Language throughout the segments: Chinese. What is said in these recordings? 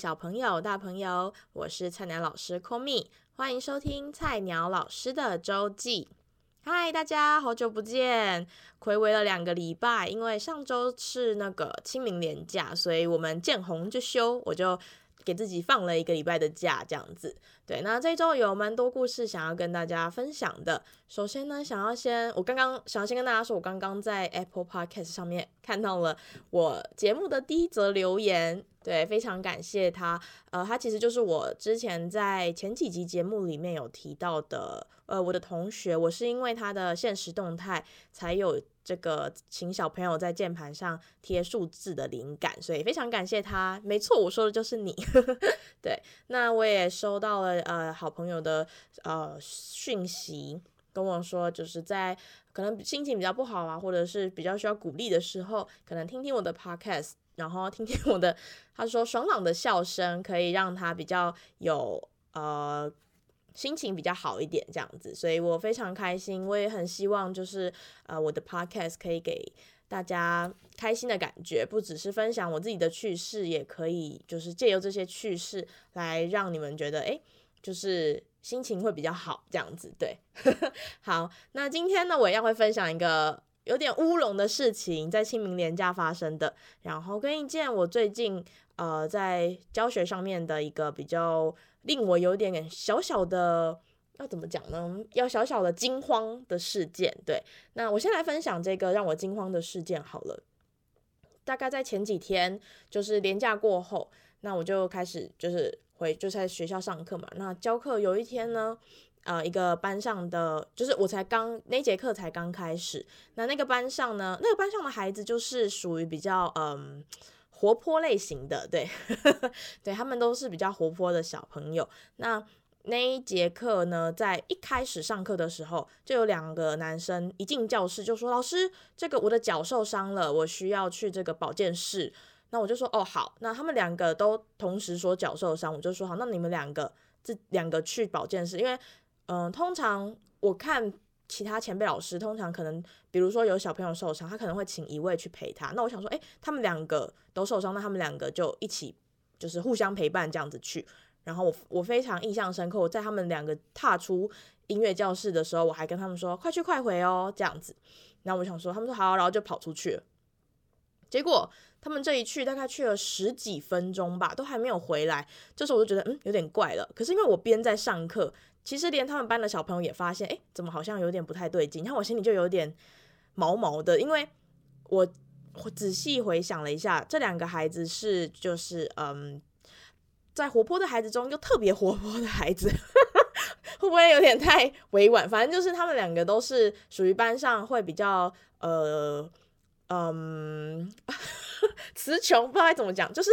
小朋友、大朋友，我是菜鸟老师 Komi，欢迎收听菜鸟老师的周记。嗨，大家好久不见，睽违了两个礼拜，因为上周是那个清明连假，所以我们见红就休，我就。给自己放了一个礼拜的假，这样子。对，那这一周有蛮多故事想要跟大家分享的。首先呢，想要先，我刚刚想要先跟大家说，我刚刚在 Apple Podcast 上面看到了我节目的第一则留言，对，非常感谢他。呃，他其实就是我之前在前几集节目里面有提到的，呃，我的同学，我是因为他的现实动态才有。这个请小朋友在键盘上贴数字的灵感，所以非常感谢他。没错，我说的就是你。对，那我也收到了呃好朋友的呃讯息，跟我说就是在可能心情比较不好啊，或者是比较需要鼓励的时候，可能听听我的 podcast，然后听听我的，他说爽朗的笑声可以让他比较有呃。心情比较好一点，这样子，所以我非常开心。我也很希望，就是呃，我的 podcast 可以给大家开心的感觉，不只是分享我自己的趣事，也可以就是借由这些趣事来让你们觉得，诶，就是心情会比较好，这样子。对，好，那今天呢，我也要会分享一个有点乌龙的事情，在清明连假发生的，然后跟一件我最近呃在教学上面的一个比较。令我有点小小的要怎么讲呢？要小小的惊慌的事件。对，那我先来分享这个让我惊慌的事件好了。大概在前几天，就是连假过后，那我就开始就是回就在学校上课嘛。那教课有一天呢，呃，一个班上的就是我才刚那节课才刚开始，那那个班上呢，那个班上的孩子就是属于比较嗯。活泼类型的，对，对，他们都是比较活泼的小朋友。那那一节课呢，在一开始上课的时候，就有两个男生一进教室就说：“老师，这个我的脚受伤了，我需要去这个保健室。”那我就说：“哦，好。”那他们两个都同时说脚受伤，我就说：“好，那你们两个这两个去保健室，因为嗯、通常我看。”其他前辈老师通常可能，比如说有小朋友受伤，他可能会请一位去陪他。那我想说，诶，他们两个都受伤，那他们两个就一起，就是互相陪伴这样子去。然后我我非常印象深刻，我在他们两个踏出音乐教室的时候，我还跟他们说，快去快回哦，这样子。然后我想说，他们说好，然后就跑出去。结果他们这一去大概去了十几分钟吧，都还没有回来。这时候我就觉得，嗯，有点怪了。可是因为我边在上课。其实连他们班的小朋友也发现，哎，怎么好像有点不太对劲？然后我心里就有点毛毛的，因为我仔细回想了一下，这两个孩子是就是嗯，在活泼的孩子中又特别活泼的孩子，会不会有点太委婉？反正就是他们两个都是属于班上会比较呃嗯 词穷，不知道该怎么讲，就是。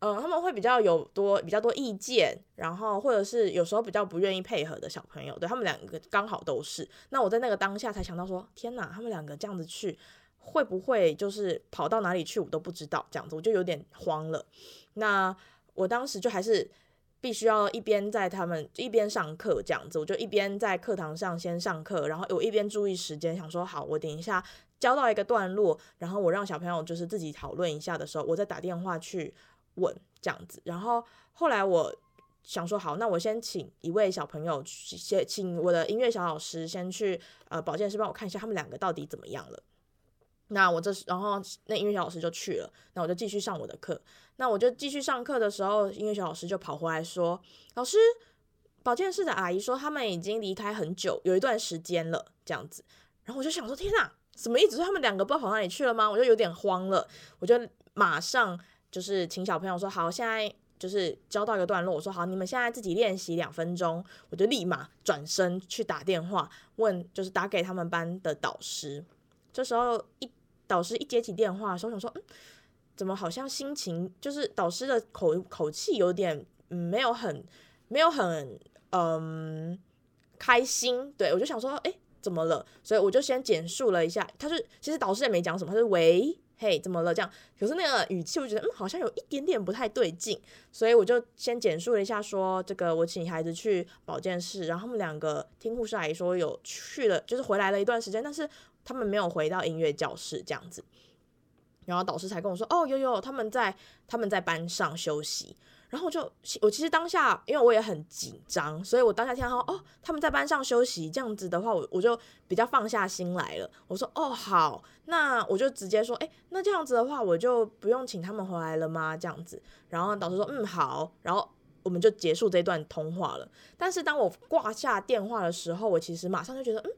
嗯，他们会比较有多比较多意见，然后或者是有时候比较不愿意配合的小朋友，对，他们两个刚好都是。那我在那个当下才想到说，天哪，他们两个这样子去，会不会就是跑到哪里去，我都不知道，这样子我就有点慌了。那我当时就还是必须要一边在他们一边上课这样子，我就一边在课堂上先上课，然后我一边注意时间，想说好，我等一下教到一个段落，然后我让小朋友就是自己讨论一下的时候，我再打电话去。问这样子，然后后来我想说，好，那我先请一位小朋友，先请我的音乐小老师先去呃保健室帮我看一下他们两个到底怎么样了。那我这，然后那音乐小老师就去了，那我就继续上我的课。那我就继续上课的时候，音乐小老师就跑回来说：“老师，保健室的阿姨说他们已经离开很久，有一段时间了。”这样子，然后我就想说：“天哪，什么意思？他们两个不知道跑哪里去了吗？”我就有点慌了，我就马上。就是请小朋友说好，现在就是教到一个段落，我说好，你们现在自己练习两分钟，我就立马转身去打电话问，就是打给他们班的导师。这时候一导师一接起电话，我想说，嗯，怎么好像心情就是导师的口口气有点嗯没有很没有很嗯开心，对，我就想说，哎，怎么了？所以我就先简述了一下，他是其实导师也没讲什么，他是喂。嘿，怎么了？这样，可是那个语气，我觉得嗯，好像有一点点不太对劲，所以我就先简述了一下说，说这个我请孩子去保健室，然后他们两个听护士阿姨说有去了，就是回来了一段时间，但是他们没有回到音乐教室这样子，然后导师才跟我说，哦，有有，他们在他们在班上休息，然后就我其实当下，因为我也很紧张，所以我当下听到哦，他们在班上休息，这样子的话，我我就比较放下心来了。我说哦好，那我就直接说，哎，那这样子的话，我就不用请他们回来了吗？这样子，然后导师说嗯好，然后我们就结束这段通话了。但是当我挂下电话的时候，我其实马上就觉得，嗯，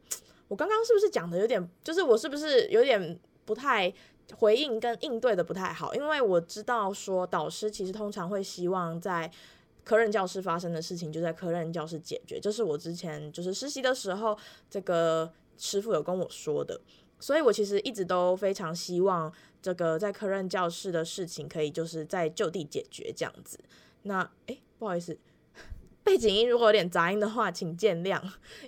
我刚刚是不是讲的有点，就是我是不是有点不太。回应跟应对的不太好，因为我知道说导师其实通常会希望在科任教室发生的事情就在科任教室解决，这是我之前就是实习的时候这个师傅有跟我说的，所以我其实一直都非常希望这个在科任教室的事情可以就是在就地解决这样子。那诶，不好意思，背景音如果有点杂音的话，请见谅，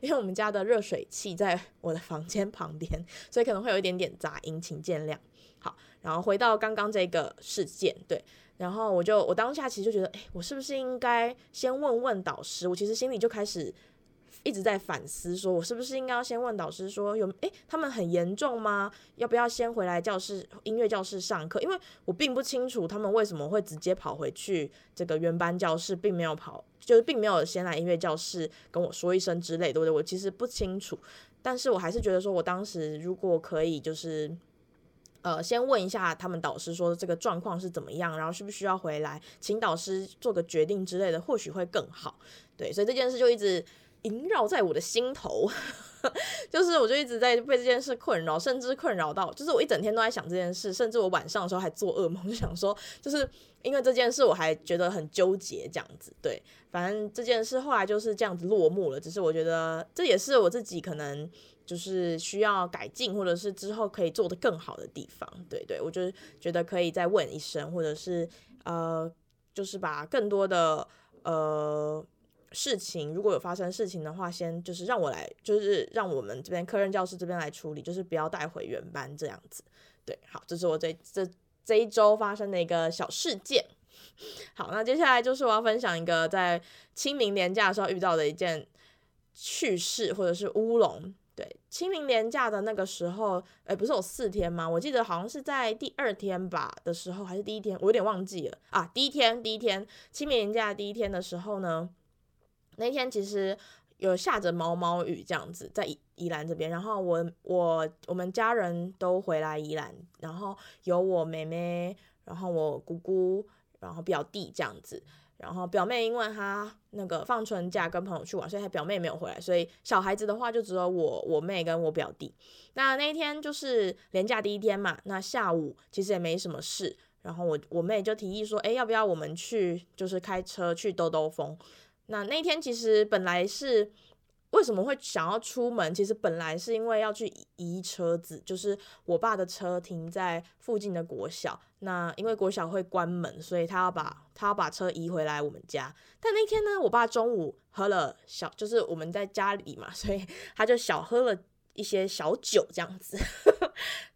因为我们家的热水器在我的房间旁边，所以可能会有一点点杂音，请见谅。好，然后回到刚刚这个事件，对，然后我就我当下其实就觉得，哎，我是不是应该先问问导师？我其实心里就开始一直在反思，说我是不是应该要先问导师，说有，哎，他们很严重吗？要不要先回来教室音乐教室上课？因为我并不清楚他们为什么会直接跑回去这个原班教室，并没有跑，就是并没有先来音乐教室跟我说一声之类，对不对？我其实不清楚，但是我还是觉得说我当时如果可以，就是。呃，先问一下他们导师说这个状况是怎么样，然后需不需要回来，请导师做个决定之类的，或许会更好。对，所以这件事就一直萦绕在我的心头，就是我就一直在被这件事困扰，甚至困扰到，就是我一整天都在想这件事，甚至我晚上的时候还做噩梦，就想说，就是因为这件事我还觉得很纠结这样子。对，反正这件事后来就是这样子落幕了，只是我觉得这也是我自己可能。就是需要改进，或者是之后可以做得更好的地方，对对，我就觉得可以再问一声，或者是呃，就是把更多的呃事情，如果有发生事情的话，先就是让我来，就是让我们这边科任教师这边来处理，就是不要带回原班这样子。对，好，这是我这这这一周发生的一个小事件。好，那接下来就是我要分享一个在清明连假的时候遇到的一件趣事，或者是乌龙。对，清明连假的那个时候，诶，不是有四天吗？我记得好像是在第二天吧的时候，还是第一天，我有点忘记了啊。第一天，第一天，清明连假第一天的时候呢，那天其实有下着毛毛雨，这样子在宜宜兰这边。然后我我我们家人都回来宜兰，然后有我妹妹，然后我姑姑，然后表弟这样子。然后表妹因为她那个放春假跟朋友去玩，所以她表妹没有回来，所以小孩子的话就只有我、我妹跟我表弟。那那一天就是连假第一天嘛，那下午其实也没什么事，然后我我妹就提议说，哎，要不要我们去就是开车去兜兜风？那那天其实本来是。为什么会想要出门？其实本来是因为要去移车子，就是我爸的车停在附近的国小。那因为国小会关门，所以他要把他要把车移回来我们家。但那天呢，我爸中午喝了小，就是我们在家里嘛，所以他就小喝了一些小酒这样子。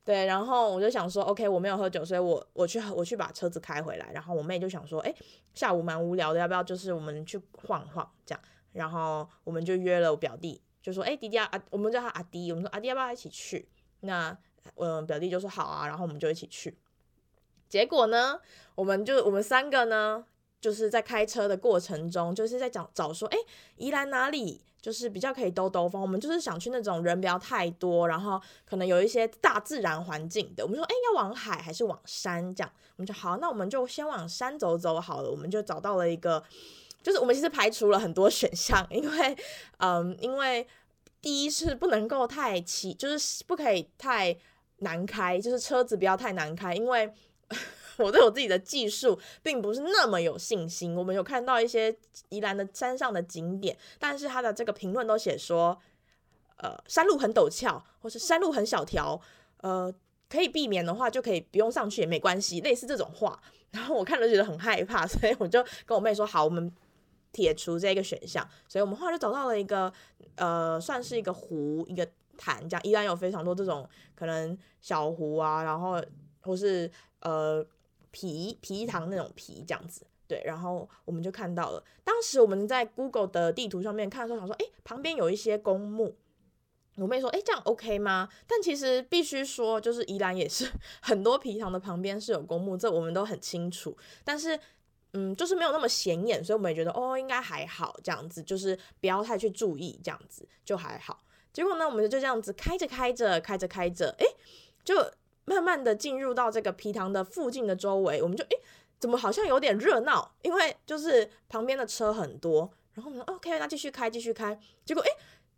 对，然后我就想说，OK，我没有喝酒，所以我我去我去把车子开回来。然后我妹就想说，哎，下午蛮无聊的，要不要就是我们去晃晃这样。然后我们就约了我表弟，就说：“哎，弟弟啊，我们叫他阿弟，我们说阿弟要不要一起去？”那嗯，表弟就说：“好啊。”然后我们就一起去。结果呢，我们就我们三个呢，就是在开车的过程中，就是在找找说：“哎，宜兰哪里就是比较可以兜兜风？”我们就是想去那种人不要太多，然后可能有一些大自然环境的。我们说：“哎，要往海还是往山？”这样我们就好，那我们就先往山走走好了。我们就找到了一个。就是我们其实排除了很多选项，因为，嗯，因为第一是不能够太骑，就是不可以太难开，就是车子不要太难开，因为 我对我自己的技术并不是那么有信心。我们有看到一些宜兰的山上的景点，但是他的这个评论都写说，呃，山路很陡峭，或是山路很小条，呃，可以避免的话就可以不用上去也没关系，类似这种话。然后我看了觉得很害怕，所以我就跟我妹说，好，我们。撇除这个选项，所以我们后来就找到了一个，呃，算是一个湖，一个潭，这样依然有非常多这种可能小湖啊，然后或是呃皮皮糖那种皮这样子，对，然后我们就看到了，当时我们在 Google 的地图上面看的时候，想说，哎，旁边有一些公墓，我妹说，哎，这样 OK 吗？但其实必须说，就是宜兰也是 很多皮塘的旁边是有公墓，这我们都很清楚，但是。嗯，就是没有那么显眼，所以我们也觉得哦，应该还好，这样子就是不要太去注意，这样子就还好。结果呢，我们就这样子开着开着开着开着，哎，就慢慢的进入到这个皮塘的附近的周围，我们就哎，怎么好像有点热闹？因为就是旁边的车很多，然后我们说 OK，那继续开继续开，结果哎。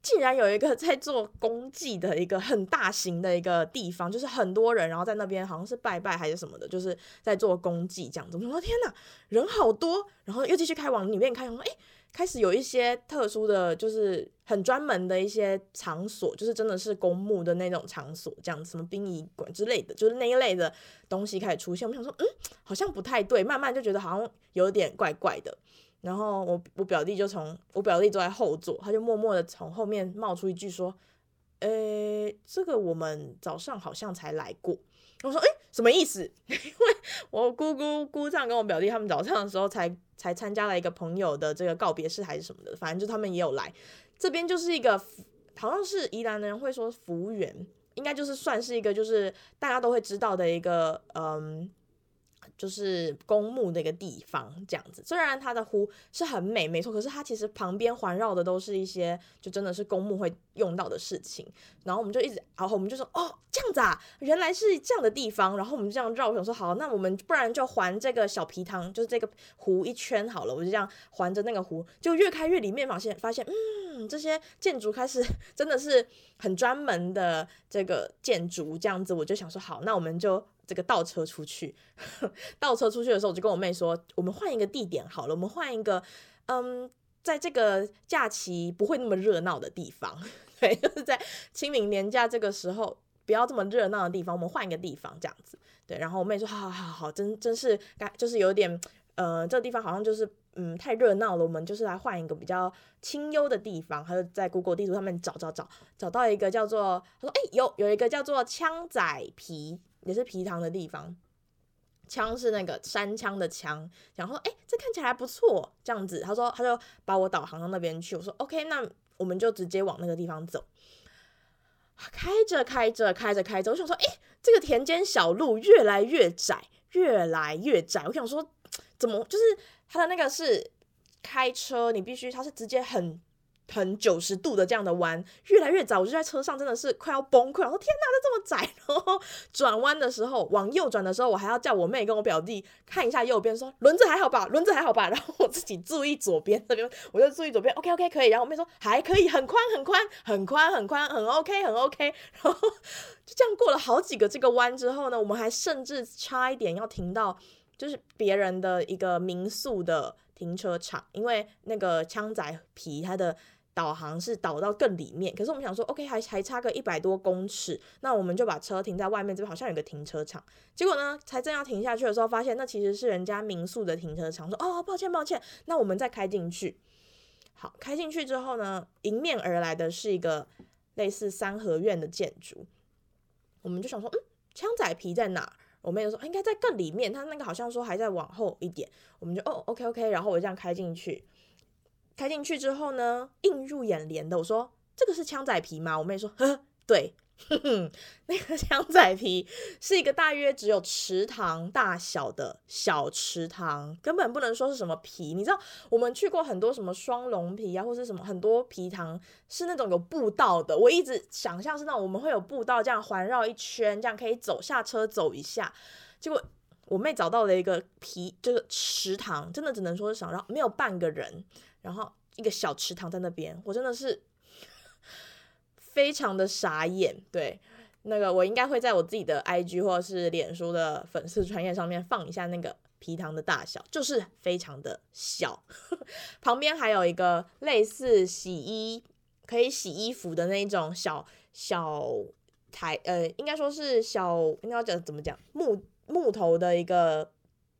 竟然有一个在做公祭的一个很大型的一个地方，就是很多人，然后在那边好像是拜拜还是什么的，就是在做公祭这样子。我说天哪，人好多，然后又继续开往里面开，我说哎，开始有一些特殊的就是很专门的一些场所，就是真的是公墓的那种场所，这样什么殡仪馆之类的，就是那一类的东西开始出现。我想说，嗯，好像不太对，慢慢就觉得好像有点怪怪的。然后我我表弟就从我表弟坐在后座，他就默默的从后面冒出一句说：“诶，这个我们早上好像才来过。”我说：“诶，什么意思？” 因为我姑姑姑丈跟我表弟他们早上的时候才才参加了一个朋友的这个告别式还是什么的，反正就他们也有来这边，就是一个好像是宜兰的人会说服务员，应该就是算是一个就是大家都会知道的一个嗯。就是公墓那个地方这样子，虽然它的湖是很美，没错，可是它其实旁边环绕的都是一些，就真的是公墓会用到的事情。然后我们就一直，然后我们就说，哦，这样子啊，原来是这样的地方。然后我们就这样绕，想说，好，那我们不然就环这个小皮塘，就是这个湖一圈好了。我就这样环着那个湖，就越开越里面，发现发现，嗯，这些建筑开始 真的是很专门的这个建筑，这样子，我就想说，好，那我们就。这个倒车出去，倒车出去的时候，我就跟我妹说：“我们换一个地点好了，我们换一个，嗯，在这个假期不会那么热闹的地方，对，就是在清明年假这个时候不要这么热闹的地方，我们换一个地方这样子。”对，然后我妹说：“好好好，真真是，就是有点，呃，这个地方好像就是，嗯，太热闹了，我们就是来换一个比较清幽的地方。”她就在 Google 地图上面找找找，找到一个叫做，她说：“哎，有有一个叫做枪仔皮。”也是皮塘的地方，枪是那个山枪的枪，然后哎，这看起来还不错，这样子，他说他就把我导航到那边去，我说 OK，那我们就直接往那个地方走。开着开着开着开着，我想说，哎，这个田间小路越来越窄，越来越窄，我想说，怎么就是他的那个是开车，你必须他是直接很。很九十度的这样的弯，越来越窄，我就在车上真的是快要崩溃。我说天哪，这这么窄！然后转弯的时候，往右转的时候，我还要叫我妹跟我表弟看一下右边，说轮子还好吧，轮子还好吧。然后我自己注意左边这边，我就注意左边，OK OK 可以。然后我妹说还可以，很宽很宽很宽很宽很 OK 很 OK。然后就这样过了好几个这个弯之后呢，我们还甚至差一点要停到就是别人的一个民宿的停车场，因为那个枪仔皮它的。导航是导到更里面，可是我们想说，OK，还还差个一百多公尺，那我们就把车停在外面，这边好像有个停车场。结果呢，才正要停下去的时候，发现那其实是人家民宿的停车场。说，哦，抱歉抱歉，那我们再开进去。好，开进去之后呢，迎面而来的是一个类似三合院的建筑。我们就想说，嗯，枪仔皮在哪？我妹就说，应该在更里面，他那个好像说还在往后一点。我们就哦，OK OK，然后我这样开进去。开进去之后呢，映入眼帘的，我说这个是枪仔皮吗？我妹说，呵，对，呵呵，那个 枪仔皮是一个大约只有池塘大小的小池塘，根本不能说是什么皮。你知道，我们去过很多什么双龙皮啊，或是什么很多皮塘是那种有步道的。我一直想象是那种我们会有步道这样环绕一圈，这样可以走下车走一下。结果我妹找到了一个皮，就是池塘，真的只能说是想让没有半个人。然后一个小池塘在那边，我真的是 非常的傻眼。对，那个我应该会在我自己的 IG 或者是脸书的粉丝专页上面放一下那个皮塘的大小，就是非常的小。旁边还有一个类似洗衣可以洗衣服的那一种小小台，呃，应该说是小，应该要讲怎么讲，木木头的一个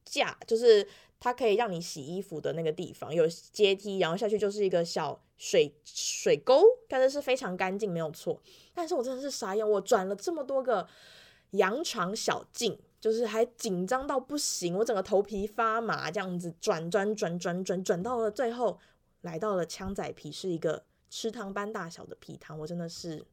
架，就是。它可以让你洗衣服的那个地方有阶梯，然后下去就是一个小水水沟，但是是非常干净，没有错。但是我真的是傻眼，我转了这么多个羊肠小径，就是还紧张到不行，我整个头皮发麻，这样子转转转转转转到了最后，来到了枪仔皮，是一个池塘般大小的皮塘，我真的是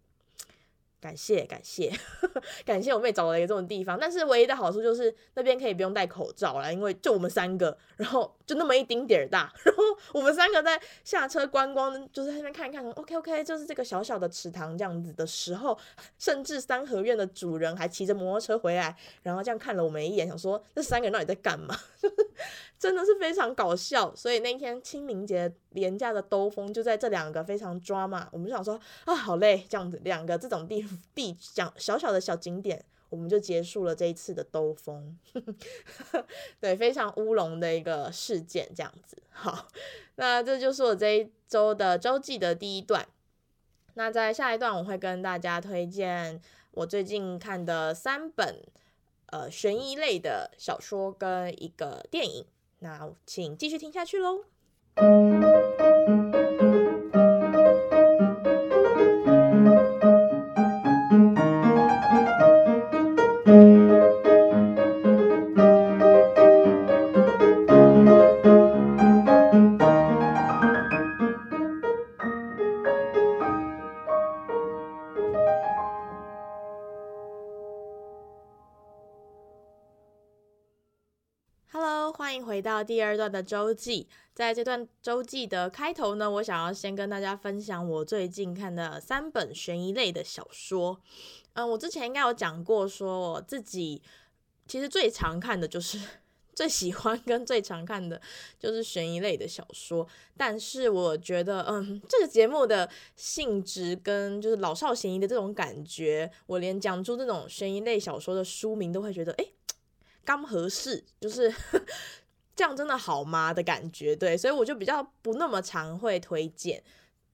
感谢感谢 感谢我妹找了一个这种地方，但是唯一的好处就是那边可以不用戴口罩了，因为就我们三个，然后就那么一丁点儿大，然后我们三个在下车观光，就是在那边看一看，OK OK，就是这个小小的池塘这样子的时候，甚至三合院的主人还骑着摩托车回来，然后这样看了我们一眼，想说这三个人到底在干嘛？真的是非常搞笑。所以那天清明节廉价的兜风就在这两个非常 drama，我们就想说啊，好累，这样子两个这种地。地讲小小的小景点，我们就结束了这一次的兜风，对，非常乌龙的一个事件，这样子。好，那这就是我这一周的周记的第一段。那在下一段，我会跟大家推荐我最近看的三本呃悬疑类的小说跟一个电影。那请继续听下去喽。回第二段的周记，在这段周记的开头呢，我想要先跟大家分享我最近看的三本悬疑类的小说。嗯，我之前应该有讲过，说我自己其实最常看的就是 最喜欢跟最常看的就是悬疑类的小说。但是我觉得，嗯，这个节目的性质跟就是老少咸宜的这种感觉，我连讲出这种悬疑类小说的书名都会觉得，哎，刚合适，就是。这样真的好吗的感觉？对，所以我就比较不那么常会推荐。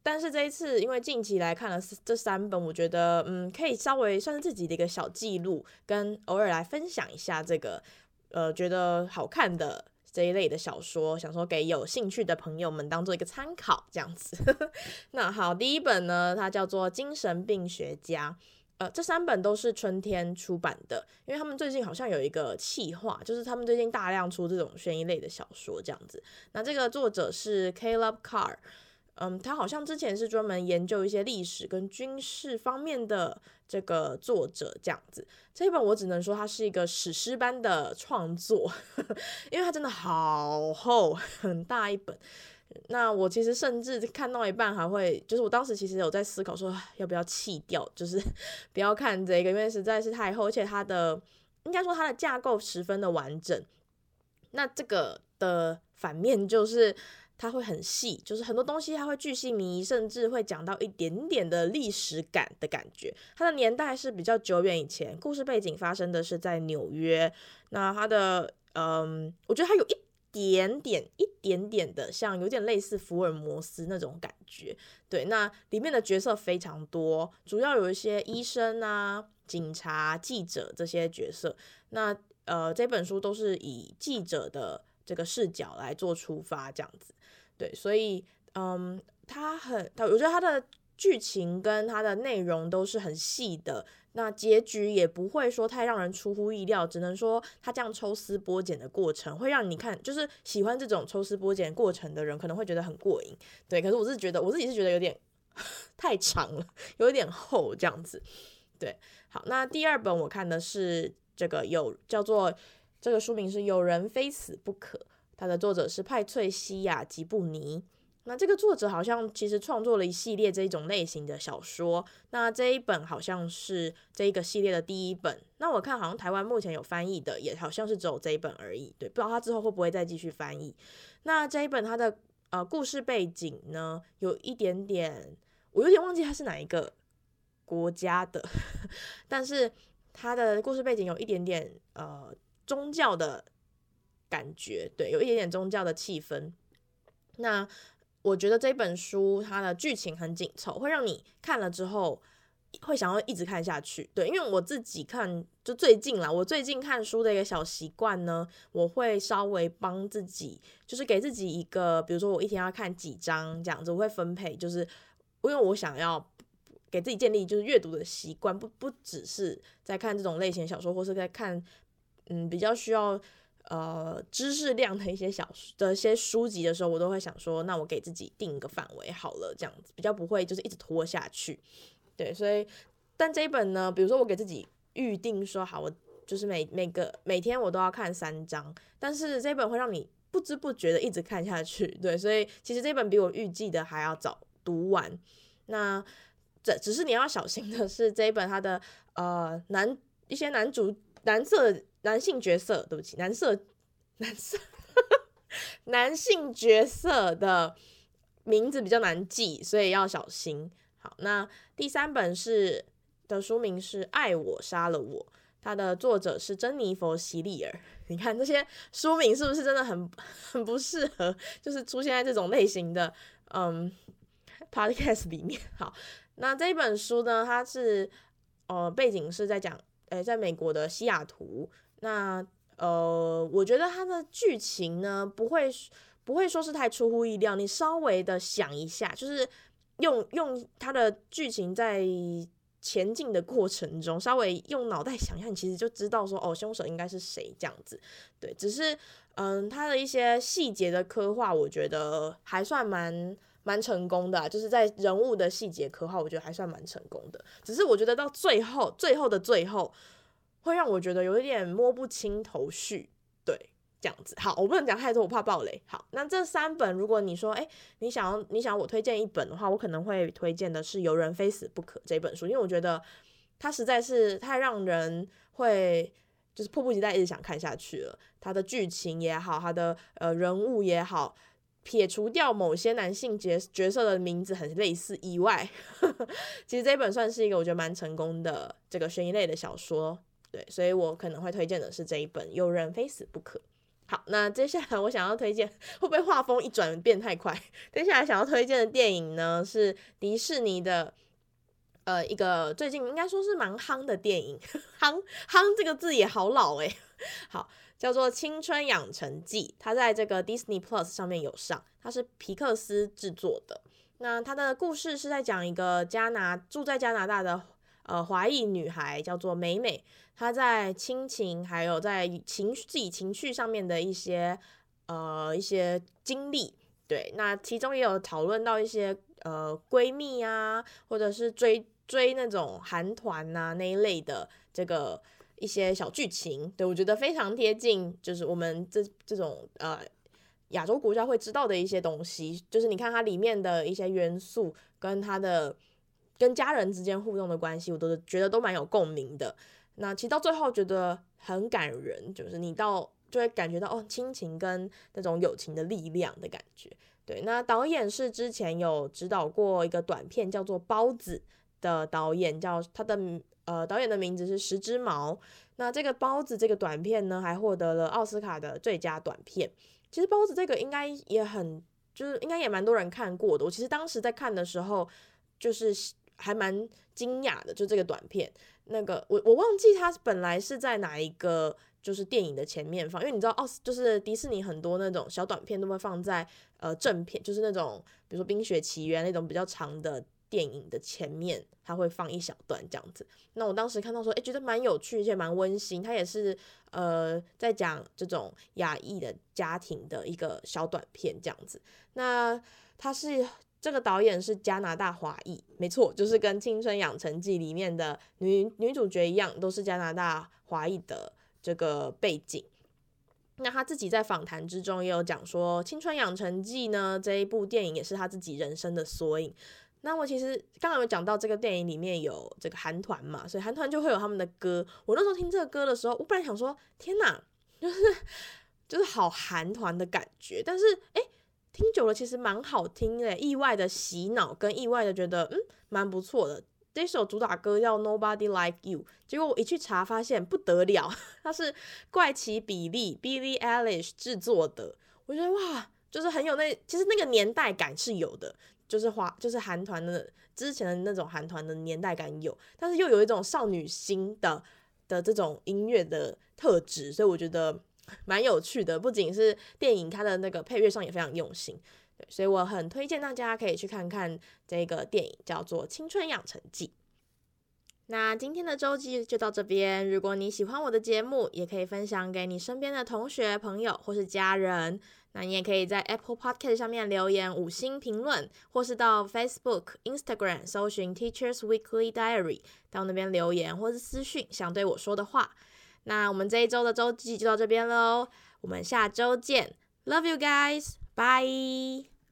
但是这一次，因为近期来看了这三本，我觉得嗯，可以稍微算是自己的一个小记录，跟偶尔来分享一下这个呃觉得好看的这一类的小说，想说给有兴趣的朋友们当做一个参考这样子。那好，第一本呢，它叫做《精神病学家》。呃，这三本都是春天出版的，因为他们最近好像有一个企划，就是他们最近大量出这种悬疑类的小说这样子。那这个作者是 Caleb Carr，嗯，他好像之前是专门研究一些历史跟军事方面的这个作者这样子。这一本我只能说它是一个史诗般的创作，因为它真的好厚，很大一本。那我其实甚至看到一半还会，就是我当时其实有在思考说要不要弃掉，就是 不要看这个，因为实在是太厚，而且它的应该说它的架构十分的完整。那这个的反面就是它会很细，就是很多东西它会巨细靡遗，甚至会讲到一点点的历史感的感觉。它的年代是比较久远以前，故事背景发生的是在纽约。那它的嗯，我觉得它有一。点点一点点的像，有点类似福尔摩斯那种感觉。对，那里面的角色非常多，主要有一些医生啊、警察、记者这些角色。那呃，这本书都是以记者的这个视角来做出发，这样子。对，所以嗯，他很，他我觉得他的剧情跟它的内容都是很细的。那结局也不会说太让人出乎意料，只能说它这样抽丝剥茧的过程会让你看，就是喜欢这种抽丝剥茧过程的人可能会觉得很过瘾。对，可是我是觉得我自己是觉得有点 太长了，有一点厚这样子。对，好，那第二本我看的是这个有叫做这个书名是《有人非死不可》，它的作者是派翠西亚·吉布尼。那这个作者好像其实创作了一系列这一种类型的小说，那这一本好像是这一个系列的第一本。那我看好像台湾目前有翻译的，也好像是只有这一本而已。对，不知道他之后会不会再继续翻译。那这一本它的呃故事背景呢，有一点点，我有点忘记它是哪一个国家的，但是它的故事背景有一点点呃宗教的感觉，对，有一点点宗教的气氛。那我觉得这本书它的剧情很紧凑，会让你看了之后会想要一直看下去。对，因为我自己看就最近啦，我最近看书的一个小习惯呢，我会稍微帮自己，就是给自己一个，比如说我一天要看几章这样子，我会分配，就是因为我想要给自己建立就是阅读的习惯，不不只是在看这种类型小说，或是在看嗯比较需要。呃，知识量的一些小的一些书籍的时候，我都会想说，那我给自己定一个范围好了，这样子比较不会就是一直拖下去。对，所以但这一本呢，比如说我给自己预定说好，我就是每每个每天我都要看三章，但是这一本会让你不知不觉的一直看下去，对，所以其实这本比我预计的还要早读完。那这只是你要小心的是，这一本它的呃男一些男主男色男性角色，对不起，男色 男色 男性角色的名字比较难记，所以要小心。好，那第三本是的书名是《爱我杀了我》，它的作者是珍妮佛·席利尔。你看这些书名是不是真的很很不适合，就是出现在这种类型的嗯 podcast 里面？好，那这本书呢，它是呃背景是在讲，诶，在美国的西雅图。那呃，我觉得它的剧情呢，不会不会说是太出乎意料。你稍微的想一下，就是用用它的剧情在前进的过程中，稍微用脑袋想一下，你其实就知道说，哦，凶手应该是谁这样子。对，只是嗯，它的一些细节的刻画，我觉得还算蛮蛮成功的，就是在人物的细节刻画，我觉得还算蛮成功的。只是我觉得到最后，最后的最后。会让我觉得有一点摸不清头绪，对，这样子。好，我不能讲太多，我怕爆雷。好，那这三本，如果你说，哎，你想要，你想要我推荐一本的话，我可能会推荐的是《有人非死不可》这本书，因为我觉得它实在是太让人会就是迫不及待一直想看下去了。它的剧情也好，它的呃人物也好，撇除掉某些男性角角色的名字很类似以外，其实这本算是一个我觉得蛮成功的这个悬疑类的小说。对，所以我可能会推荐的是这一本《有人非死不可》。好，那接下来我想要推荐，会不会画风一转变太快？接下来想要推荐的电影呢，是迪士尼的，呃，一个最近应该说是蛮夯的电影，夯夯这个字也好老诶。好，叫做《青春养成记》，它在这个 Disney Plus 上面有上，它是皮克斯制作的。那它的故事是在讲一个加拿住在加拿大的。呃，华裔女孩叫做美美，她在亲情还有在情绪自己情绪上面的一些呃一些经历，对，那其中也有讨论到一些呃闺蜜啊，或者是追追那种韩团呐那一类的这个一些小剧情，对，我觉得非常贴近，就是我们这这种呃亚洲国家会知道的一些东西，就是你看它里面的一些元素跟它的。跟家人之间互动的关系，我都觉得都蛮有共鸣的。那其实到最后觉得很感人，就是你到就会感觉到哦，亲情跟那种友情的力量的感觉。对，那导演是之前有指导过一个短片叫做《包子》的导演，叫他的呃导演的名字是十只毛。那这个《包子》这个短片呢，还获得了奥斯卡的最佳短片。其实《包子》这个应该也很，就是应该也蛮多人看过的。我其实当时在看的时候，就是。还蛮惊讶的，就这个短片，那个我我忘记它本来是在哪一个就是电影的前面放，因为你知道奥斯，就是迪士尼很多那种小短片都会放在呃正片，就是那种比如说《冰雪奇缘》那种比较长的电影的前面，它会放一小段这样子。那我当时看到说，诶，觉得蛮有趣，而且蛮温馨。它也是呃在讲这种亚裔的家庭的一个小短片这样子。那它是。这个导演是加拿大华裔，没错，就是跟《青春养成记》里面的女女主角一样，都是加拿大华裔的这个背景。那他自己在访谈之中也有讲说，《青春养成记》呢这一部电影也是他自己人生的缩影。那我其实刚刚有讲到这个电影里面有这个韩团嘛，所以韩团就会有他们的歌。我那时候听这个歌的时候，我本来想说，天哪，就是就是好韩团的感觉，但是诶。听久了其实蛮好听的，意外的洗脑跟意外的觉得嗯蛮不错的。这首主打歌叫 Nobody Like You，结果我一去查发现不得了，它是怪奇比利 Billie Eilish 制作的。我觉得哇，就是很有那其实那个年代感是有的，就是华就是韩团的之前的那种韩团的年代感有，但是又有一种少女心的的这种音乐的特质，所以我觉得。蛮有趣的，不仅是电影，它的那个配乐上也非常用心，对，所以我很推荐大家可以去看看这个电影，叫做《青春养成记》。那今天的周记就到这边，如果你喜欢我的节目，也可以分享给你身边的同学、朋友或是家人。那你也可以在 Apple Podcast 上面留言五星评论，或是到 Facebook、Instagram 搜寻 Teachers Weekly Diary，到那边留言或是私讯想对我说的话。那我们这一周的周记就到这边喽，我们下周见，Love you guys，bye。